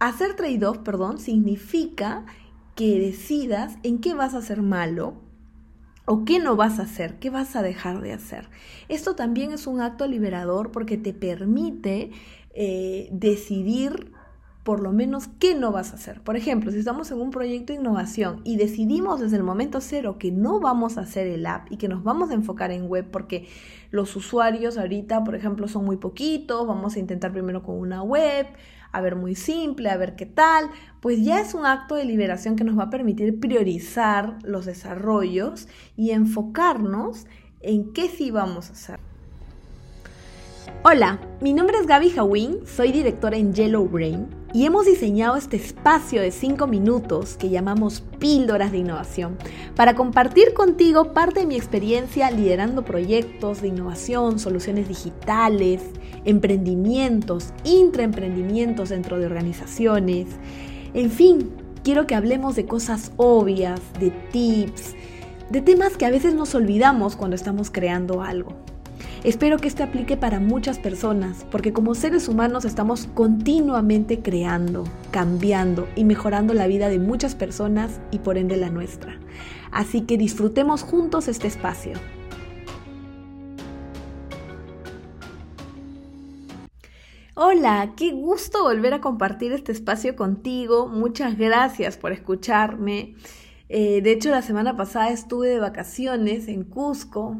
hacer trade-off, perdón, significa que decidas en qué vas a ser malo o qué no vas a hacer, qué vas a dejar de hacer. Esto también es un acto liberador porque te permite eh, decidir por lo menos qué no vas a hacer. Por ejemplo, si estamos en un proyecto de innovación y decidimos desde el momento cero que no vamos a hacer el app y que nos vamos a enfocar en web porque los usuarios ahorita, por ejemplo, son muy poquitos, vamos a intentar primero con una web, a ver muy simple, a ver qué tal, pues ya es un acto de liberación que nos va a permitir priorizar los desarrollos y enfocarnos en qué sí vamos a hacer. Hola, mi nombre es Gaby Hawin, soy directora en Yellow Brain y hemos diseñado este espacio de 5 minutos que llamamos Píldoras de Innovación para compartir contigo parte de mi experiencia liderando proyectos de innovación, soluciones digitales, emprendimientos, intraemprendimientos dentro de organizaciones. En fin, quiero que hablemos de cosas obvias, de tips, de temas que a veces nos olvidamos cuando estamos creando algo. Espero que esto aplique para muchas personas, porque como seres humanos estamos continuamente creando, cambiando y mejorando la vida de muchas personas y por ende la nuestra. Así que disfrutemos juntos este espacio. Hola, qué gusto volver a compartir este espacio contigo. Muchas gracias por escucharme. Eh, de hecho, la semana pasada estuve de vacaciones en Cusco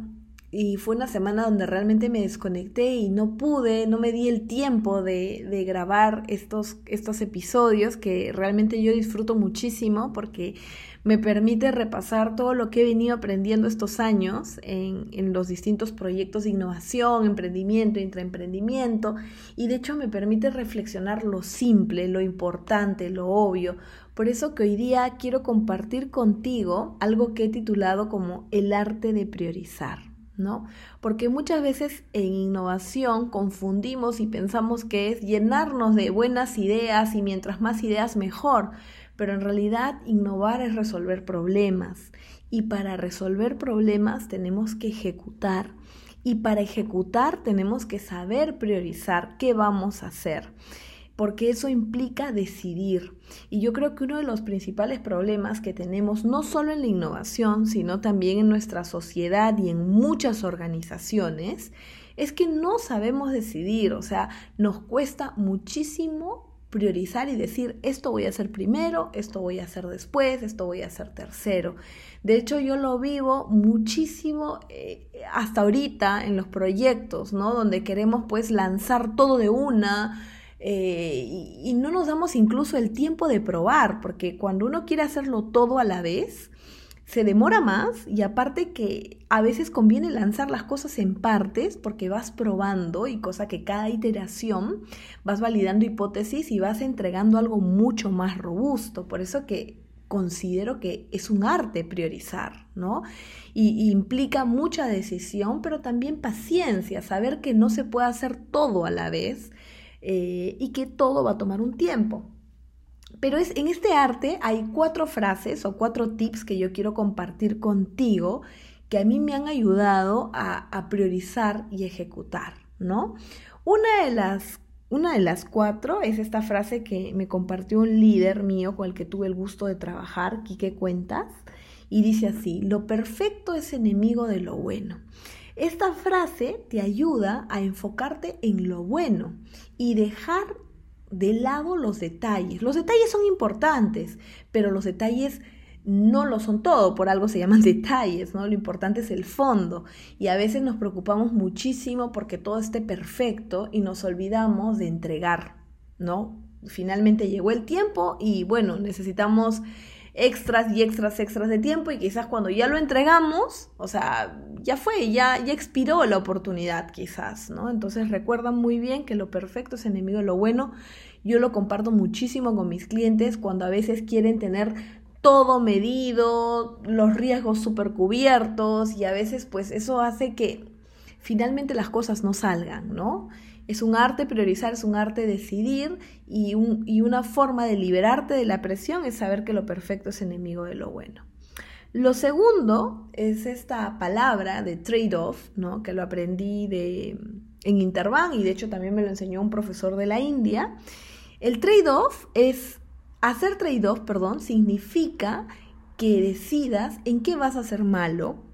y fue una semana donde realmente me desconecté y no pude, no me di el tiempo de, de, grabar estos, estos episodios que realmente yo disfruto muchísimo porque me permite repasar todo lo que he venido aprendiendo estos años en, en los distintos proyectos de innovación, emprendimiento, intraemprendimiento y de hecho me permite reflexionar lo simple, lo importante, lo obvio. Por eso que hoy día quiero compartir contigo algo que he titulado como el arte de priorizar. Porque muchas veces en innovación confundimos y pensamos que es llenarnos de buenas ideas y mientras más ideas mejor, pero en realidad innovar es resolver problemas. Y para resolver problemas tenemos que ejecutar. Y para ejecutar tenemos que saber priorizar qué vamos a hacer porque eso implica decidir. Y yo creo que uno de los principales problemas que tenemos, no solo en la innovación, sino también en nuestra sociedad y en muchas organizaciones, es que no sabemos decidir, o sea, nos cuesta muchísimo priorizar y decir, esto voy a hacer primero, esto voy a hacer después, esto voy a hacer tercero. De hecho, yo lo vivo muchísimo eh, hasta ahorita en los proyectos, ¿no? Donde queremos pues lanzar todo de una, eh, y, no nos damos incluso el tiempo de probar, porque cuando uno quiere hacerlo todo a la vez, se demora más y aparte que a veces conviene lanzar las cosas en partes porque vas probando y cosa que cada iteración vas validando hipótesis y vas entregando algo mucho más robusto. Por eso que considero que es un arte priorizar, ¿no? y, implica mucha decisión, pero también paciencia, saber que no se puede hacer todo a la vez eh, y que todo va a tomar un tiempo. Pero es, en este arte hay cuatro frases o cuatro tips que yo quiero compartir contigo que a mí me han ayudado a, priorizar y ejecutar, ¿no? Una de las una de las cuatro es esta frase que me compartió un líder mío con el que tuve el gusto de trabajar, Quique Cuentas, y dice así, lo perfecto es enemigo de lo bueno. Esta frase te ayuda a enfocarte en lo bueno y dejar de lado los detalles. Los detalles son importantes, pero los detalles no lo son todo, por algo se llaman detalles, ¿no? Lo importante es el fondo y a veces nos preocupamos muchísimo porque todo esté perfecto y nos olvidamos de entregar, ¿no? Finalmente llegó el tiempo y bueno, necesitamos extras y extras, extras de tiempo y quizás cuando ya lo entregamos, o sea, ya fue, ya, ya expiró la oportunidad quizás, ¿no? Entonces recuerdan muy bien que lo perfecto es enemigo de lo bueno. Yo lo comparto muchísimo con mis clientes cuando a veces quieren tener todo medido, los riesgos super cubiertos y a veces pues eso hace que finalmente las cosas no salgan, ¿no? Es un arte priorizar, es un arte decidir y, una forma de liberarte de la presión es saber que lo perfecto es enemigo de lo bueno. Lo segundo es esta palabra de trade-off, ¿no? que lo aprendí de, en Interbank y de hecho también me lo enseñó un profesor de la India. El trade-off es, hacer trade-off, perdón, significa que decidas en qué vas a ser malo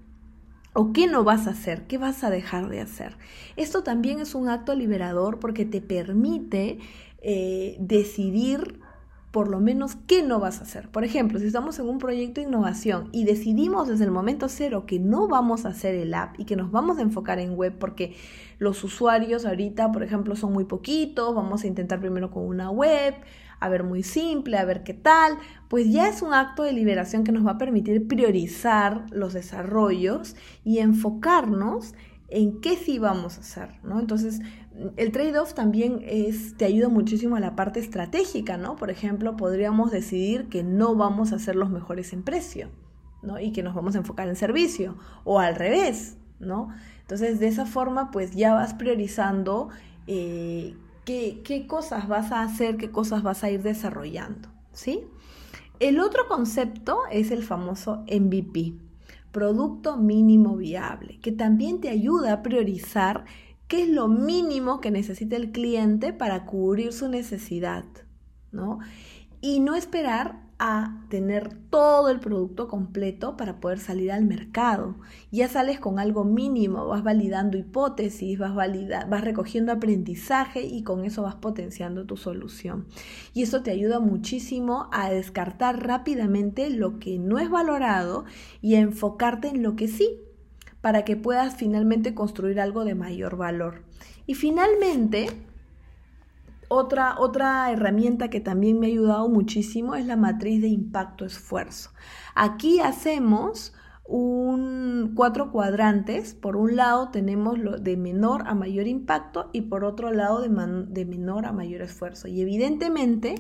o qué no vas a hacer, qué vas a dejar de hacer. Esto también es un acto liberador porque te permite eh, decidir por lo menos qué no vas a hacer. Por ejemplo, si estamos en un proyecto de innovación y decidimos desde el momento cero que no vamos a hacer el app y que nos vamos a enfocar en web porque los usuarios ahorita, por ejemplo, son muy poquitos, vamos a intentar primero con una web, a ver muy simple, a ver qué tal, pues ya es un acto de liberación que nos va a permitir priorizar los desarrollos y enfocarnos en qué sí vamos a hacer, ¿no? Entonces, el trade-off también es, te ayuda muchísimo a la parte estratégica, ¿no? Por ejemplo, podríamos decidir que no vamos a ser los mejores en precio, ¿no? Y que nos vamos a enfocar en servicio, o al revés, ¿no? Entonces, de esa forma, pues ya vas priorizando eh, qué, cosas vas a hacer, qué cosas vas a ir desarrollando, ¿sí? El otro concepto es el famoso MVP, Producto Mínimo Viable, que también te ayuda a priorizar qué es lo mínimo que necesita el cliente para cubrir su necesidad, ¿no? Y no esperar a tener todo el producto completo para poder salir al mercado. Ya sales con algo mínimo, vas validando hipótesis, vas, vas recogiendo aprendizaje y con eso vas potenciando tu solución. Y eso te ayuda muchísimo a descartar rápidamente lo que no es valorado y a enfocarte en lo que sí, para que puedas finalmente construir algo de mayor valor. Y finalmente, otra, otra herramienta que también me ha ayudado muchísimo es la matriz de impacto-esfuerzo. Aquí hacemos un, cuatro cuadrantes. Por un lado tenemos lo de menor a mayor impacto y por otro lado de, de menor a mayor esfuerzo. Y evidentemente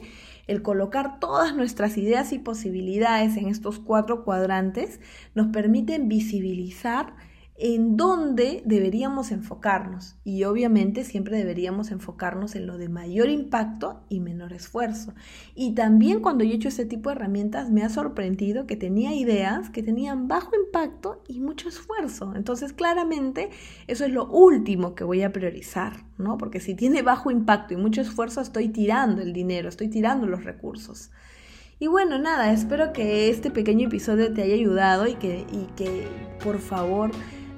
el colocar todas nuestras ideas y posibilidades en estos cuatro cuadrantes nos permiten visibilizar en dónde deberíamos enfocarnos. Y obviamente siempre deberíamos enfocarnos en lo de mayor impacto y menor esfuerzo. Y también cuando yo he hecho este tipo de herramientas me ha sorprendido que tenía ideas que tenían bajo impacto y mucho esfuerzo. Entonces claramente eso es lo último que voy a priorizar, ¿no? Porque si tiene bajo impacto y mucho esfuerzo estoy tirando el dinero, estoy tirando los recursos. Y bueno, nada, espero que este pequeño episodio te haya ayudado y que, y que por favor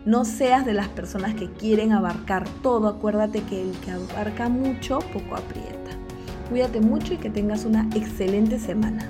no seas de las personas que quieren abarcar todo. Acuérdate que el que abarca mucho, poco aprieta. Cuídate mucho y que tengas una excelente semana.